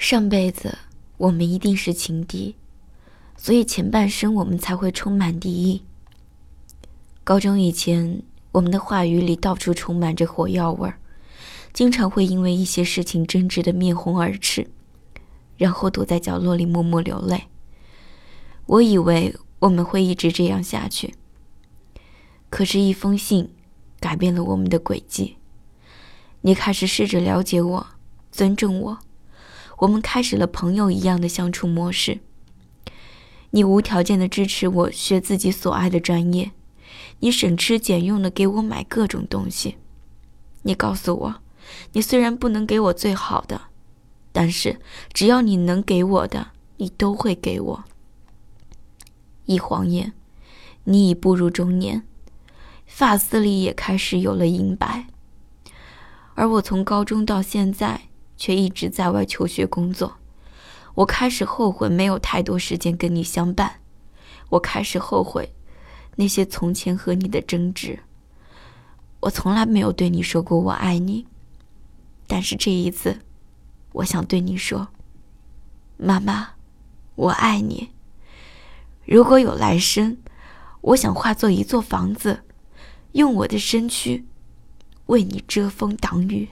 上辈子我们一定是情敌，所以前半生我们才会充满敌意。高中以前，我们的话语里到处充满着火药味儿，经常会因为一些事情争执的面红耳赤，然后躲在角落里默默流泪。我以为我们会一直这样下去，可是，一封信改变了我们的轨迹。你开始试着了解我，尊重我。我们开始了朋友一样的相处模式。你无条件的支持我学自己所爱的专业，你省吃俭用的给我买各种东西。你告诉我，你虽然不能给我最好的，但是只要你能给我的，你都会给我。一晃眼，你已步入中年，发丝里也开始有了银白。而我从高中到现在。却一直在外求学工作，我开始后悔没有太多时间跟你相伴，我开始后悔那些从前和你的争执。我从来没有对你说过我爱你，但是这一次，我想对你说，妈妈，我爱你。如果有来生，我想化作一座房子，用我的身躯为你遮风挡雨。